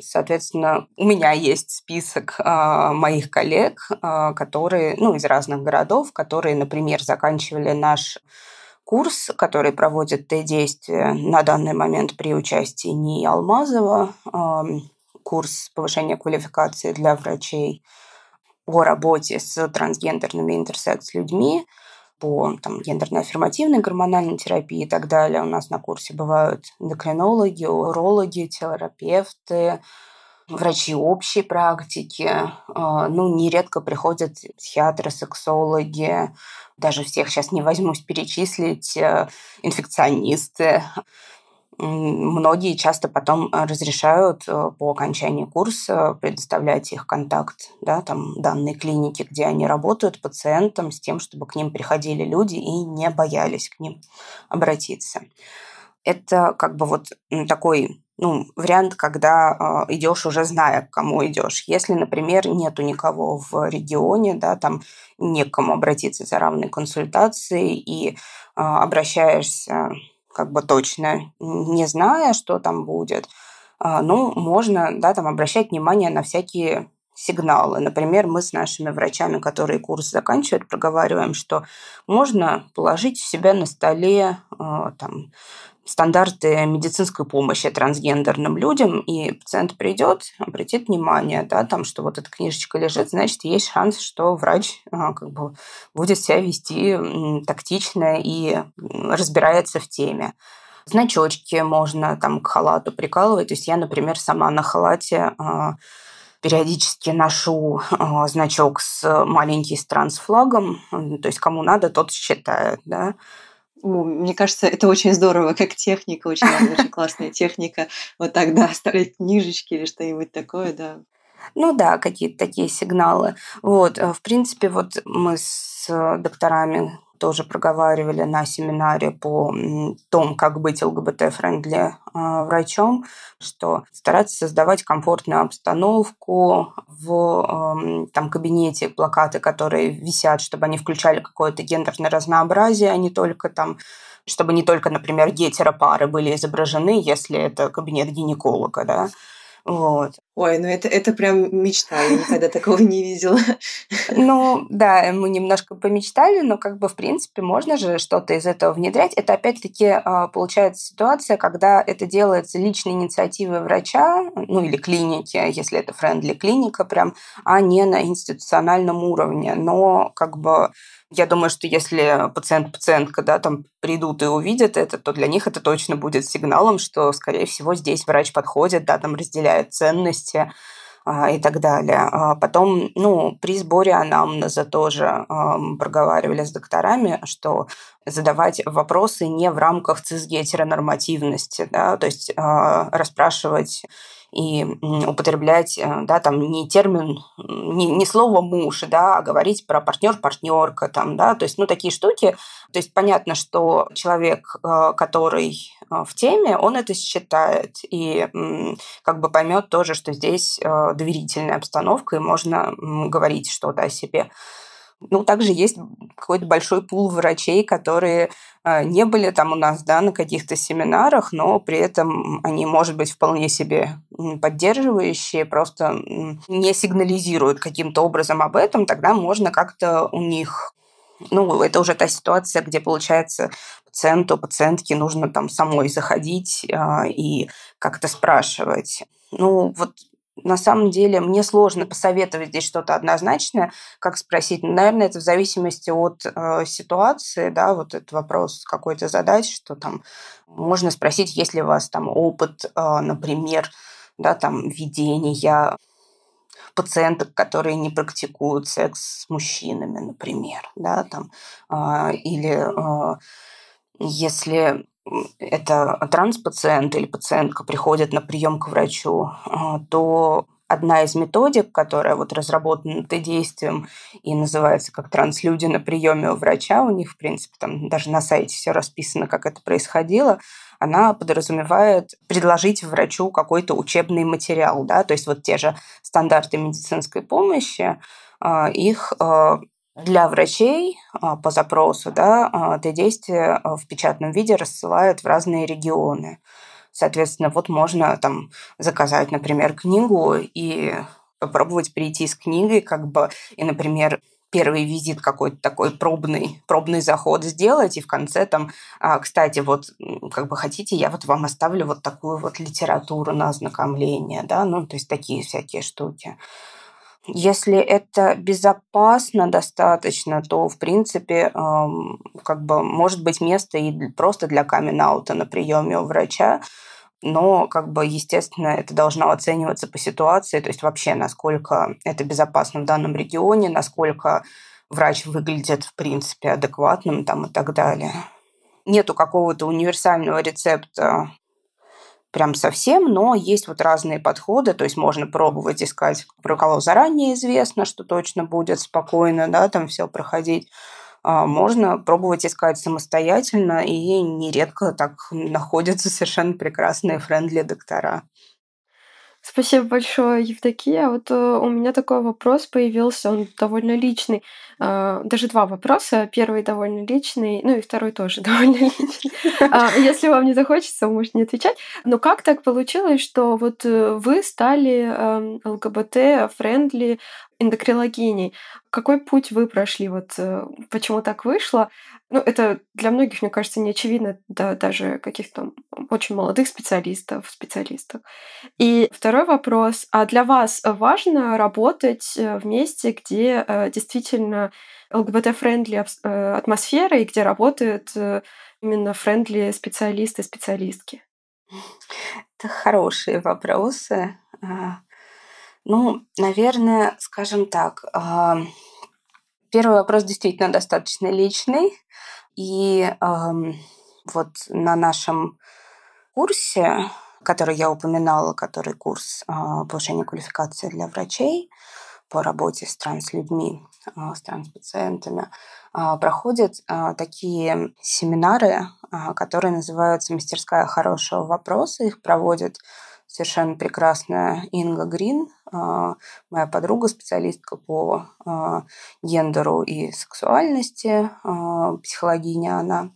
Соответственно, у меня есть список э, моих коллег, э, которые, ну, из разных городов, которые, например, заканчивали наш курс, который проводит Т-действие на данный момент при участии НИИ Алмазова, э, курс повышения квалификации для врачей по работе с трансгендерными интерсекс-людьми, по там, гендерно-аффирмативной гормональной терапии и так далее. У нас на курсе бывают эндокринологи, урологи, терапевты, врачи общей практики. А, ну, нередко приходят психиатры, сексологи, даже всех сейчас не возьмусь перечислить, э, инфекционисты многие часто потом э, разрешают э, по окончании курса предоставлять их контакт, да, там данные клиники, где они работают пациентам с тем, чтобы к ним приходили люди и не боялись к ним обратиться. Это как бы вот такой ну, вариант, когда э, идешь уже зная, к кому идешь. Если, например, нету никого в регионе, да, там некому обратиться за равной консультацией и э, обращаешься как бы точно, не зная, что там будет, а, ну, можно, да, там обращать внимание на всякие сигналы. Например, мы с нашими врачами, которые курс заканчивают, проговариваем, что можно положить у себя на столе э, там, стандарты медицинской помощи трансгендерным людям, и пациент придет, обратит внимание, да, там, что вот эта книжечка лежит, значит, есть шанс, что врач а, как бы будет себя вести тактично и разбирается в теме. Значочки можно там к халату прикалывать. То есть я, например, сама на халате а, периодически ношу а, значок с маленький стран с флагом. То есть кому надо, тот считает, да.
Мне кажется, это очень здорово, как техника, очень, очень классная техника. Вот тогда [LAUGHS] оставлять книжечки или что-нибудь такое, да.
Ну да, какие-то такие сигналы. Вот, э, в принципе, вот мы с докторами тоже проговаривали на семинаре по том, как быть ЛГБТ- friendly а, врачом, что стараться создавать комфортную обстановку в там, кабинете, плакаты, которые висят, чтобы они включали какое-то гендерное разнообразие, а не только там чтобы не только, например, гетеропары были изображены, если это кабинет гинеколога, да, вот.
Ой, ну это, это прям мечта, я никогда такого не видела.
Ну, да, мы немножко помечтали, но как бы в принципе можно же что-то из этого внедрять. Это опять-таки а, получается ситуация, когда это делается личной инициативой врача, ну или клиники, если это френдли клиника прям, а не на институциональном уровне. Но как бы я думаю, что если пациент-пациентка да, там придут и увидят это, то для них это точно будет сигналом, что, скорее всего, здесь врач подходит, да, там разделяет ценности а, и так далее. А потом, ну, при сборе анамнеза тоже проговаривали с докторами, что задавать вопросы не в рамках цисгетеронормативности, да, то есть а, расспрашивать и употреблять, э, да, там не термин, не, не слово муж, да, а говорить про партнер-партнерка, там, да, то есть, ну, такие штуки. То есть понятно, что человек, э, который э, в теме, он это считает и как бы поймет тоже, что здесь доверительная обстановка, и можно говорить что-то о себе. Ну, также есть какой-то большой пул врачей, которые а, не были там у нас, да, на каких-то семинарах, но при этом они, может быть, вполне себе поддерживающие, просто не сигнализируют каким-то образом об этом, тогда можно как-то у них ну, это уже та ситуация, где, получается, пациенту, пациентке нужно там самой заходить э, и как-то спрашивать. Ну, вот на самом деле мне сложно посоветовать здесь что-то однозначное, как спросить. Наверное, это в зависимости от э, ситуации, да, вот этот вопрос какой-то задать, что там можно спросить, есть ли у вас там опыт, э, например, да, там ведения пациенток, которые не практикуют секс с мужчинами, например, да, там, э, или э, если это транспациент или пациентка приходит на прием к врачу, а, то одна из методик, которая вот разработана Т-действием и называется как транслюди на приеме у врача, у них, в принципе, там даже на сайте все расписано, как это происходило, она подразумевает предложить врачу какой-то учебный материал, да, то есть вот те же стандарты медицинской помощи, а, их а, для врачей а, по запросу да, а, это действие а, в печатном виде рассылают в разные регионы. Соответственно, вот можно там заказать, например, книгу и попробовать прийти с книгой, как бы, и, например, первый визит какой-то такой пробный, пробный заход сделать, и в конце там, кстати, вот как бы хотите, я вот вам оставлю вот такую вот литературу на ознакомление, да, ну, то есть такие всякие штуки. Если это безопасно достаточно, то, в принципе, как бы может быть место и просто для камин на приеме у врача, но, как бы, естественно, это должно оцениваться по ситуации, то есть вообще, насколько это безопасно в данном регионе, насколько врач выглядит, в принципе, адекватным там и так далее. Нету какого-то универсального рецепта прям совсем, но есть вот разные подходы, то есть можно пробовать искать, про кого заранее известно, что точно будет спокойно, да, там все проходить. А можно пробовать искать самостоятельно, и нередко так находятся совершенно прекрасные friendly доктора.
Спасибо большое, Евдокия. Вот э, у меня такой вопрос появился, он довольно личный. А, даже два вопроса. Первый довольно личный, ну и второй тоже [LAUGHS] довольно личный. А, если вам не захочется, вы можете не отвечать. Но как так получилось, что вот э, вы стали эм, ЛГБТ- friendly эндокринологиней? Какой путь вы прошли? Вот э, почему так вышло? Ну, это для многих, мне кажется, не очевидно, да, даже каких-то очень молодых специалистов, специалистов. И второй вопрос. А для вас важно работать э, в месте, где действительно ЛГБТ- friendly э, атмосфера и где работают именно friendly специалисты, специалистки?
Это хорошие вопросы. А, ну, наверное, скажем так, а, первый вопрос действительно достаточно личный. И вот на нашем курсе, который я упоминала, который курс э, повышения квалификации для врачей по работе с транслюдьми, э, с транспациентами, э, проходят э, такие семинары, которые называются «Мастерская хорошего вопроса». Их проводят совершенно прекрасная Инга Грин, а, моя подруга, специалистка по а, гендеру и сексуальности, а, психологиня она.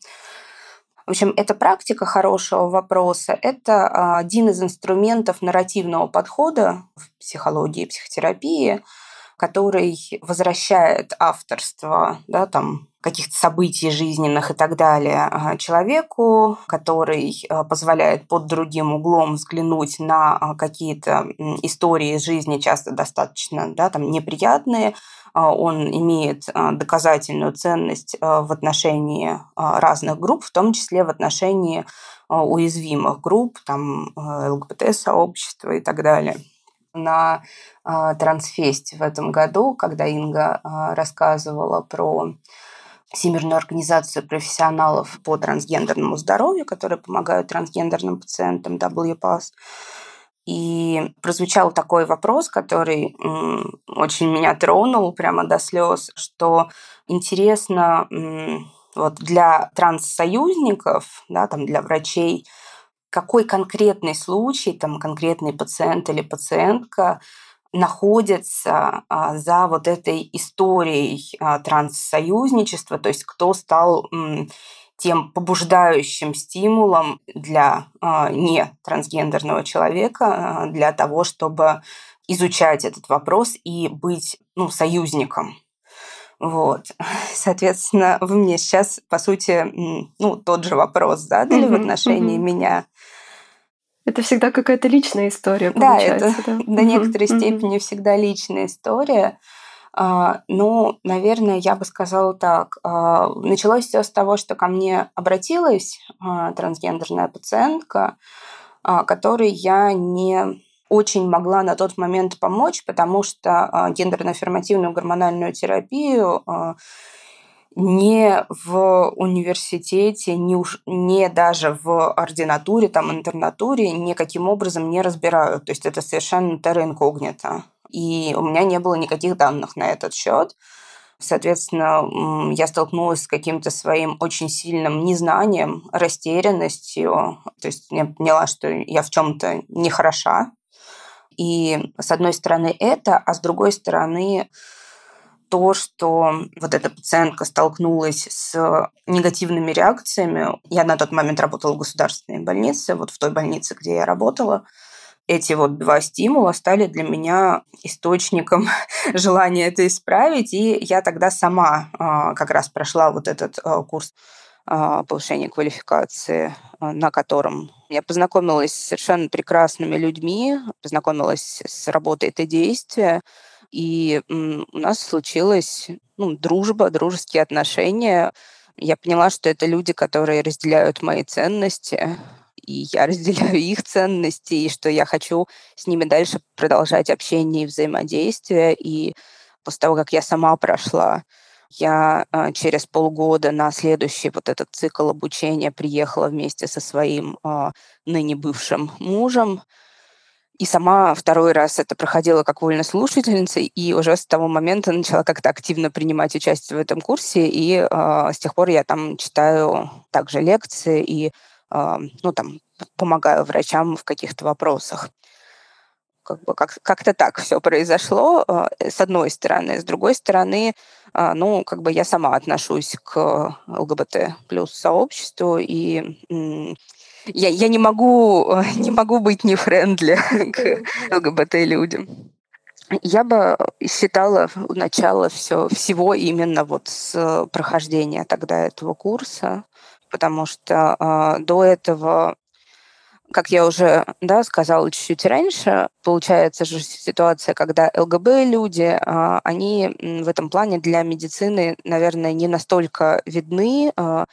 В общем, эта практика хорошего вопроса – это один из инструментов нарративного подхода в психологии и психотерапии, который возвращает авторство да, там, каких-то событий жизненных и так далее а, человеку, который а, позволяет под другим углом взглянуть на а, какие-то истории из жизни, часто достаточно да, там, неприятные, он имеет доказательную ценность в отношении разных групп, в том числе в отношении уязвимых групп, там, ЛГБТ-сообщества и так далее на э, Трансфесте в этом году, когда Инга э, рассказывала про Всемирную организацию профессионалов по трансгендерному здоровью, которые помогают трансгендерным пациентам WPAS. И прозвучал такой вопрос, который очень меня тронул прямо до слез, что интересно вот для транссоюзников, да, там для врачей, какой конкретный случай, там конкретный пациент или пациентка находится а, за вот этой историей а, транссоюзничества, то есть кто стал тем побуждающим стимулом для а, не трансгендерного человека для того, чтобы изучать этот вопрос и быть ну, союзником. Вот. [LAUGHS] Соответственно, вы мне сейчас, по сути, ну, тот же вопрос задали mm-hmm, в отношении mm-hmm. меня.
Это всегда какая-то личная история, получается.
Да, это да? до некоторой mm-hmm. степени всегда личная история. А, ну, наверное, я бы сказала так. А, началось все с того, что ко мне обратилась а, трансгендерная пациентка, которой я не очень могла на тот момент помочь, потому что гендерно-аффирмативную гормональную терапию не в университете, не, уж, не даже в ординатуре, там, интернатуре никаким образом не разбирают. То есть это совершенно терра инкогнито. И у меня не было никаких данных на этот счет. Соответственно, я столкнулась с каким-то своим очень сильным незнанием, растерянностью. То есть я поняла, что я в чем-то нехороша. И с одной стороны это, а с другой стороны то, что вот эта пациентка столкнулась с негативными реакциями. Я на тот момент работала в государственной больнице, вот в той больнице, где я работала. Эти вот два стимула стали для меня источником [LAUGHS] желания это исправить, и я тогда сама а, как раз прошла вот этот а, курс а, повышения квалификации, на котором я познакомилась с совершенно прекрасными людьми, познакомилась с работой это действия, и у нас случилась ну, дружба, дружеские отношения. Я поняла, что это люди, которые разделяют мои ценности, и я [LAUGHS] разделяю их ценности, и что я хочу с ними дальше продолжать общение и взаимодействие. И после того, как я сама прошла, я а, через полгода на следующий вот этот цикл обучения приехала вместе со своим а, ныне бывшим мужем, и сама второй раз это проходила как вольнослушательница, и уже с того момента начала как-то активно принимать участие в этом курсе, и э, с тех пор я там читаю также лекции и э, ну, там, помогаю врачам в каких-то вопросах. Как бы как, как-то так все произошло, э, с одной стороны. С другой стороны, э, ну, как бы я сама отношусь к ЛГБТ плюс сообществу, и я, я не, могу, [LAUGHS] не могу быть не френдли [LAUGHS] к ЛГБТ-людям. Я бы считала начало все, всего именно вот с прохождения тогда этого курса, потому что э, до этого как я уже да, сказала чуть-чуть раньше, получается же ситуация, когда ЛГБ-люди, а, они в этом плане для медицины, наверное, не настолько видны, а,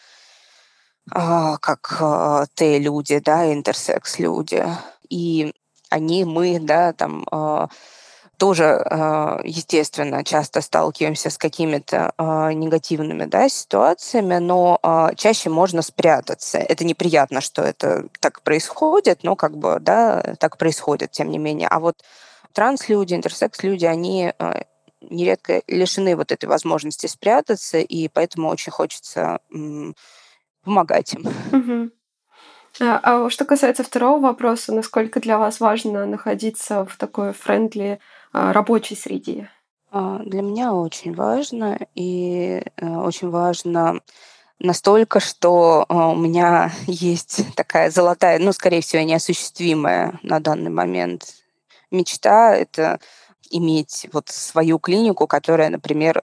а, как Т-люди, да, интерсекс-люди. И они, мы, да, там тоже, а, естественно, часто сталкиваемся с какими-то а, негативными да, ситуациями, но а, чаще можно спрятаться. Это неприятно, что это так происходит, но как бы, да, так происходит, тем не менее. А вот транс-люди, интерсекс-люди, они нередко лишены вот этой возможности спрятаться, и поэтому очень хочется помогать им.
А, что касается второго вопроса, насколько для вас важно находиться в такой френдли а, рабочей среде?
А, для меня очень важно, и э, очень важно настолько, что у меня [LAUGHS] есть такая золотая, ну, скорее всего, неосуществимая на данный момент мечта — это иметь вот свою клинику, которая, например,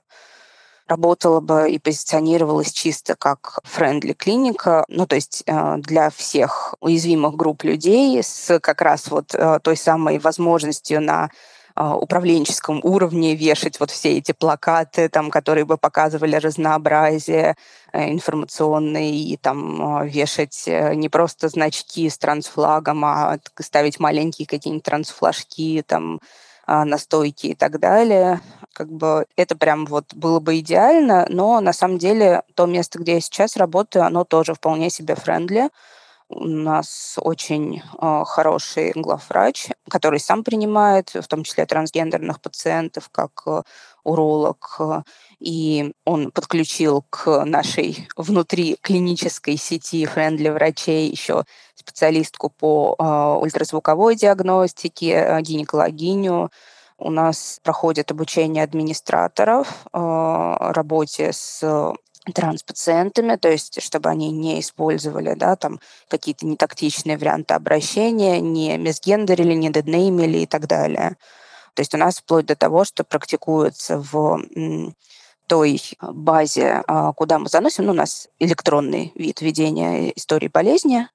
работала бы и позиционировалась чисто как friendly клиника, ну то есть э, для всех уязвимых групп людей с как раз вот э, той самой возможностью на управленческом уровне вешать вот все эти плакаты, там, которые бы показывали разнообразие информационное, и там вешать не просто значки с трансфлагом, а ставить маленькие какие-нибудь трансфлажки, там, а, настойки и так далее. Как бы это прям вот было бы идеально, но на самом деле то место, где я сейчас работаю, оно тоже вполне себе friendly. У нас очень э, хороший главврач, который сам принимает, в том числе трансгендерных пациентов, как э, уролог. И он подключил к нашей внутри клинической сети friendly врачей еще специалистку по э, ультразвуковой диагностике, э, гинекологиню. У нас проходит обучение администраторов э, работе с транспациентами, то есть чтобы они не использовали да, там, какие-то нетактичные варианты обращения, не мисгендерили, не деднеймили и так далее. То есть у нас вплоть до того, что практикуется в той базе, куда мы заносим, ну, у нас электронный вид ведения истории болезни,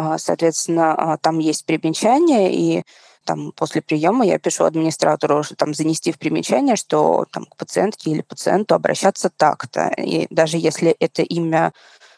а, соответственно, а, там есть примечания, и там после приема я пишу администратору, что там занести в примечание, что там к пациентке или пациенту обращаться так-то. И даже если это имя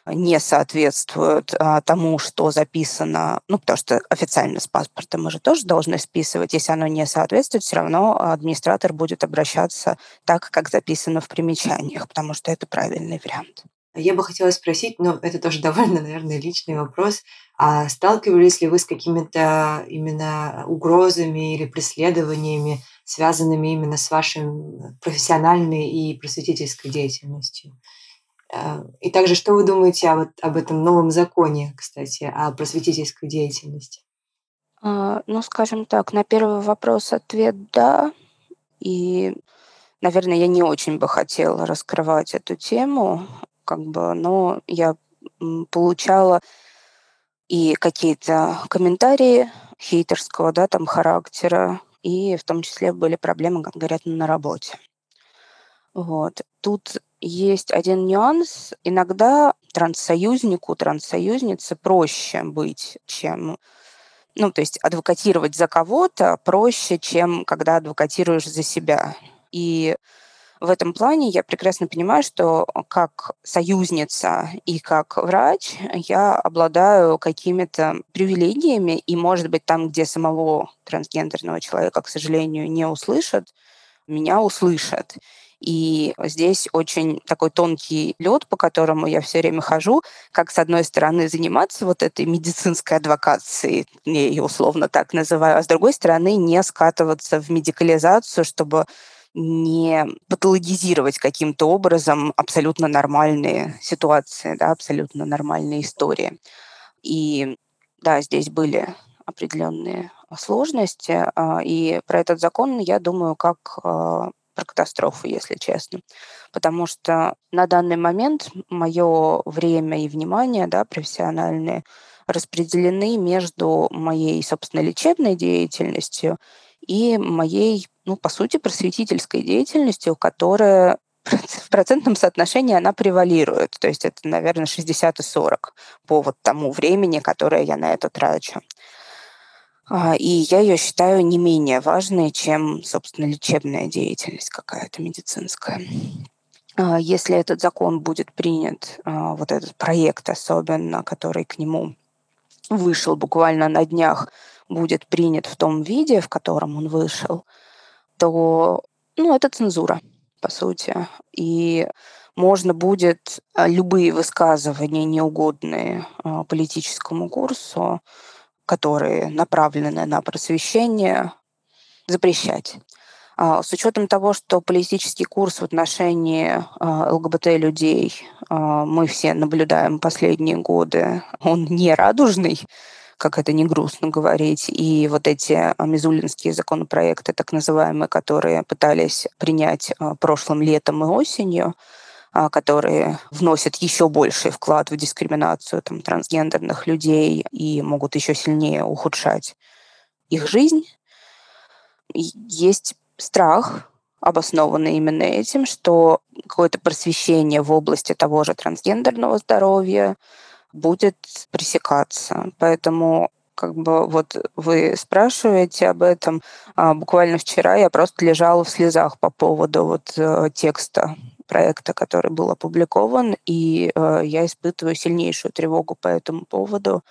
не соответствует а, тому, что записано, ну, потому что официально с паспорта мы же тоже должны списывать, если оно не соответствует, все равно администратор будет обращаться так, как записано в примечаниях, потому что это правильный вариант.
Я бы хотела спросить, но это тоже довольно, наверное, личный вопрос. А сталкивались ли вы с какими-то именно угрозами или преследованиями, связанными именно с вашей профессиональной и просветительской деятельностью? Э, и также, что вы думаете о, вот, об этом новом законе, кстати, о просветительской деятельности?
А, ну, скажем так, на первый вопрос ответ «да». И, наверное, я не очень бы хотела раскрывать эту тему, как бы, но я получала и какие-то комментарии хейтерского, да, там, характера, и в том числе были проблемы, как говорят, на работе. Вот. Тут есть один нюанс. Иногда транссоюзнику, транссоюзнице проще быть, чем... Ну, то есть адвокатировать за кого-то проще, чем когда адвокатируешь за себя. И в этом плане я прекрасно понимаю, что как союзница и как врач я обладаю какими-то привилегиями, и, может быть, там, где самого трансгендерного человека, к сожалению, не услышат, меня услышат. И здесь очень такой тонкий лед, по которому я все время хожу, как с одной стороны заниматься вот этой медицинской адвокацией, я ее условно так называю, а с другой стороны не скатываться в медикализацию, чтобы не патологизировать каким-то образом абсолютно нормальные ситуации, да, абсолютно нормальные истории. И да, здесь были определенные сложности. И про этот закон я думаю как про катастрофу, если честно. Потому что на данный момент мое время и внимание да, профессиональные распределены между моей, собственно, лечебной деятельностью и моей, ну, по сути, просветительской деятельностью, которая [LAUGHS] в процентном соотношении она превалирует. То есть это, наверное, 60 и 40 по вот тому времени, которое я на это трачу. А, и я ее считаю не менее важной, чем, собственно, лечебная деятельность какая-то медицинская. А, если этот закон будет принят, а, вот этот проект особенно, который к нему вышел буквально на днях, будет принят в том виде, в котором он вышел, то ну, это цензура, по сути. И можно будет любые высказывания, неугодные политическому курсу, которые направлены на просвещение, запрещать. А, с учетом того, что политический курс в отношении а, ЛГБТ-людей мы все наблюдаем последние годы, он не радужный, как это не грустно говорить. И вот эти мизулинские законопроекты, так называемые, которые пытались принять прошлым летом и осенью, а, которые вносят еще больший вклад в дискриминацию там, трансгендерных людей и могут еще сильнее ухудшать их жизнь. Есть страх, обоснованный именно этим, что какое-то просвещение в области того же трансгендерного здоровья будет пресекаться. Поэтому как бы вот вы спрашиваете об этом. А буквально вчера я просто лежала в слезах по поводу вот э, текста проекта, который был опубликован, и э, я испытываю сильнейшую тревогу по этому поводу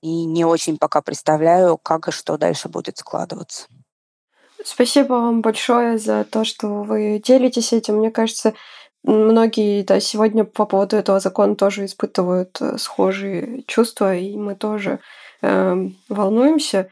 и не очень пока представляю, как и что дальше будет складываться.
Спасибо вам большое за то, что вы делитесь этим. Мне кажется, многие да, сегодня по поводу этого закона тоже испытывают э, схожие чувства, и мы тоже э, волнуемся.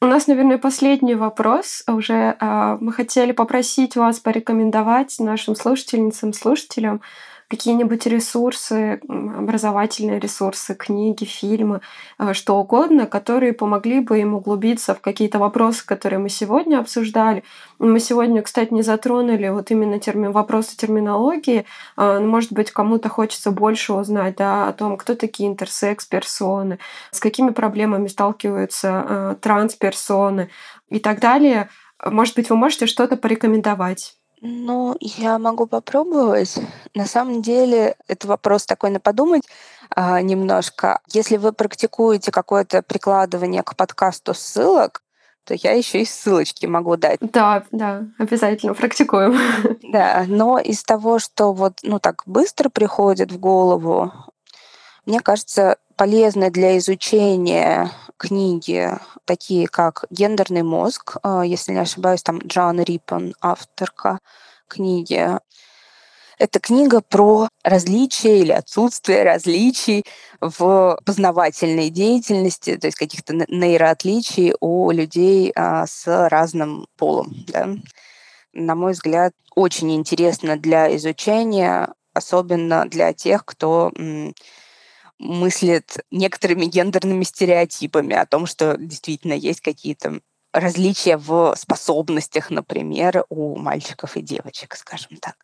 У нас, наверное, последний вопрос уже. А, мы хотели попросить вас порекомендовать нашим слушательницам, слушателям какие-нибудь ресурсы, образовательные ресурсы, книги, фильмы, э, что угодно, которые помогли бы им углубиться в какие-то вопросы, которые мы сегодня обсуждали. Мы сегодня, кстати, не затронули вот именно термин, вопросы терминологии. А, ну, может быть, кому-то хочется больше узнать да, о том, кто такие интерсекс-персоны, с какими проблемами сталкиваются э, трансперсоны и так далее. Может быть, вы можете что-то порекомендовать?
Ну, я могу попробовать. На самом деле, это вопрос такой на подумать а, немножко. Если вы практикуете какое-то прикладывание к подкасту ссылок, то я еще и ссылочки могу дать.
Да, да, обязательно практикуем.
Да, но из того, что вот, ну так быстро приходит в голову, мне кажется, полезны для изучения книги, такие как «Гендерный мозг», а, если не ошибаюсь, там Джоан Риппон, авторка книги. Это книга про различия или отсутствие различий в познавательной деятельности, то есть каких-то нейроотличий у людей а, с разным полом. Да. На мой взгляд, очень интересно для изучения, особенно для тех, кто мыслит некоторыми гендерными стереотипами о том, что действительно есть какие-то различия в способностях, например, у мальчиков и девочек, скажем так.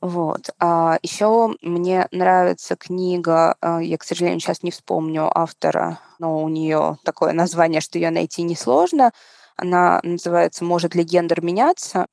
Вот. А еще мне нравится книга, а, я, к сожалению, сейчас не вспомню автора, но у нее такое название, что ее найти несложно. Она называется «Может ли гендер меняться?».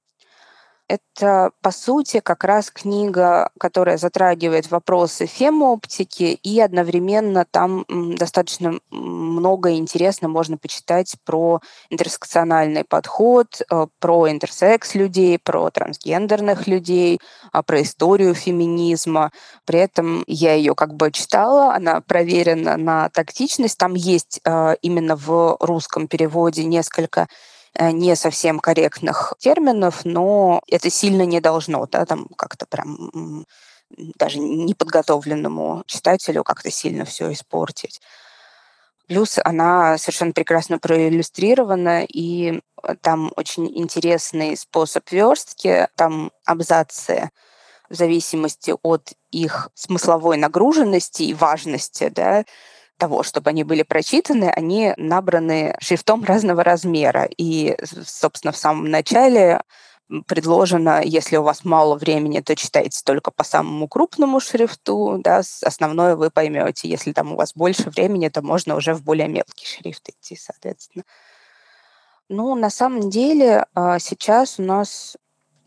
Это, по сути, как раз книга, которая затрагивает вопросы фемооптики, и одновременно там достаточно много интересно можно почитать про интерсекциональный подход, э, про интерсекс людей, про трансгендерных людей, а, про историю феминизма. При этом я ее как бы читала, она проверена на тактичность. Там есть э, именно в русском переводе несколько не совсем корректных терминов, но это сильно не должно, да, там как-то прям даже неподготовленному читателю как-то сильно все испортить. Плюс она совершенно прекрасно проиллюстрирована, и там очень интересный способ верстки, там абзацы в зависимости от их смысловой нагруженности и важности, да, того, чтобы они были прочитаны, они набраны шрифтом разного размера. И, собственно, в самом начале предложено, если у вас мало времени, то читайте только по самому крупному шрифту, да, основное вы поймете. Если там у вас больше времени, то можно уже в более мелкий шрифт идти, соответственно. Ну, на самом деле а, сейчас у нас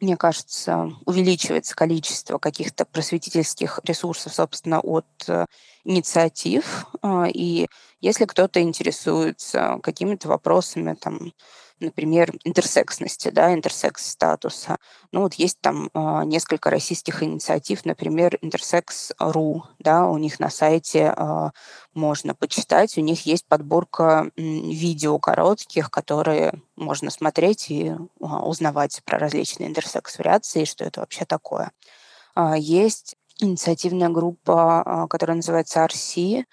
мне кажется, увеличивается количество каких-то просветительских ресурсов, собственно, от э, инициатив. А, и если кто-то интересуется какими-то вопросами, там, например, интерсексности, да, интерсекс-статуса. Ну вот есть там э, несколько российских инициатив, например, Intersex.ru, да, у них на сайте э, можно почитать, у них есть подборка видео коротких, которые можно смотреть и э, узнавать про различные интерсекс-вариации, что это вообще такое. Э, есть инициативная группа, которая называется RC,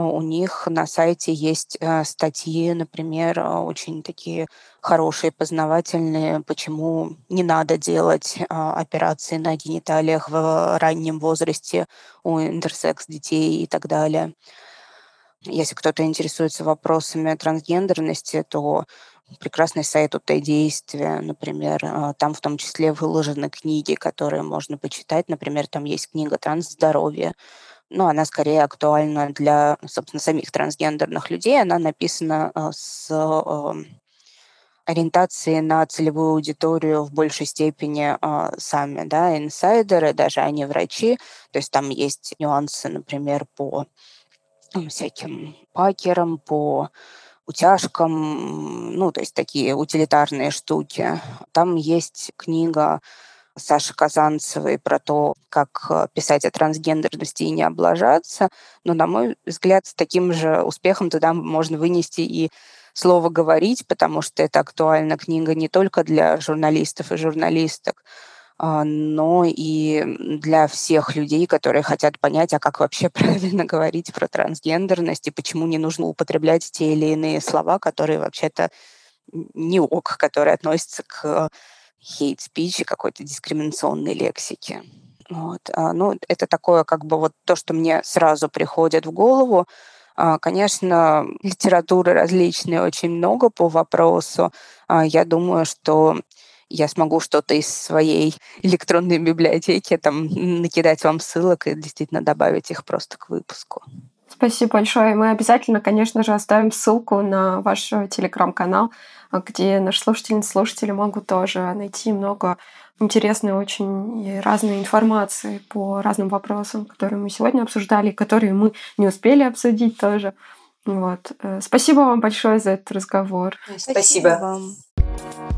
у них на сайте есть э, статьи, например, а, очень такие хорошие, познавательные, почему не надо делать а, операции на гениталиях в раннем возрасте у интерсекс детей и так далее. Если кто-то интересуется вопросами трансгендерности, то прекрасный сайт у действия, например, там в том числе выложены книги, которые можно почитать. Например, там есть книга «Трансздоровье», но она скорее актуальна для, собственно, самих трансгендерных людей. Она написана э, с эм, ориентацией на целевую аудиторию в большей степени э, сами, да, инсайдеры, даже они врачи. То есть там есть нюансы, например, по всяким пакерам, по утяжкам, ну, то есть такие утилитарные штуки. Там есть книга Саши Казанцевой про то, как э, писать о трансгендерности и не облажаться. Но, на мой взгляд, с таким же успехом туда можно вынести и слово «говорить», потому что это актуальна книга не только для журналистов и журналисток, а, но и для всех людей, которые хотят понять, а как вообще [LAUGHS] правильно говорить про трансгендерность и почему не нужно употреблять те или иные слова, которые вообще-то не ок, которые относятся к хейт-спич и какой-то дискриминационной лексики. Вот. А, ну, это такое как бы вот то, что мне сразу приходит в голову. А, конечно, [LAUGHS] литературы различной очень много по вопросу. А, я думаю, что я смогу что-то из своей [LAUGHS] электронной библиотеки там накидать вам ссылок и действительно добавить их просто к выпуску.
Спасибо большое. Мы обязательно, конечно же, оставим ссылку на ваш телеграм-канал, где наши слушательницы слушатели могут тоже найти много интересной очень разной информации по разным вопросам, которые мы сегодня обсуждали, которые мы не успели обсудить тоже. Вот. Э, спасибо вам большое за этот разговор.
Спасибо, Спасибо вам.